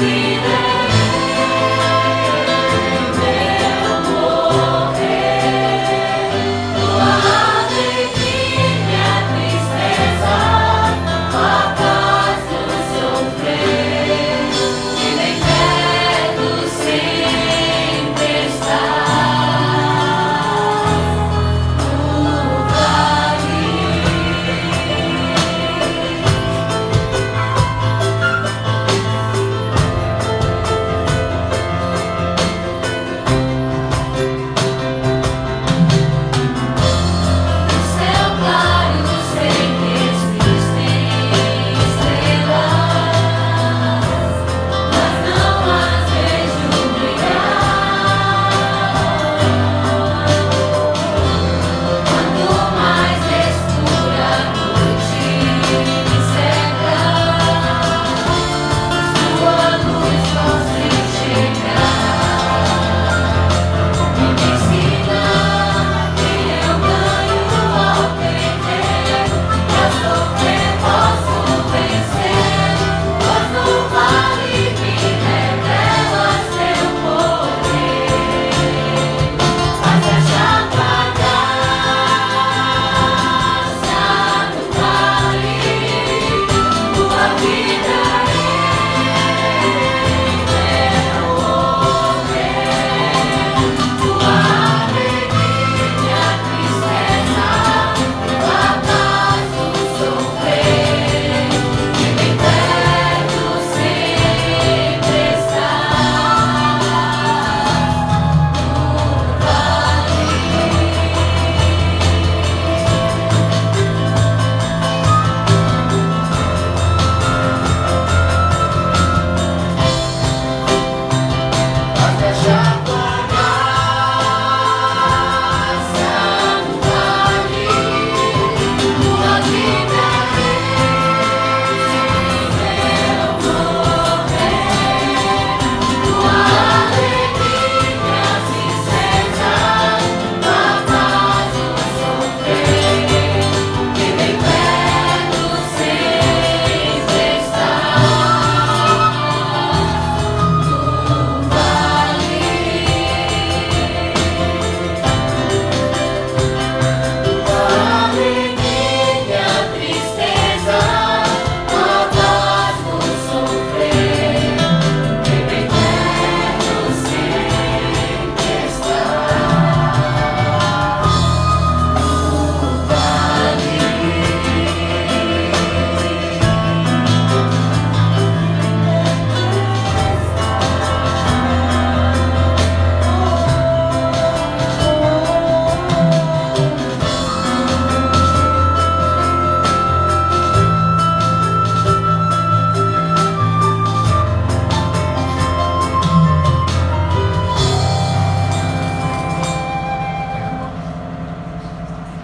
vida.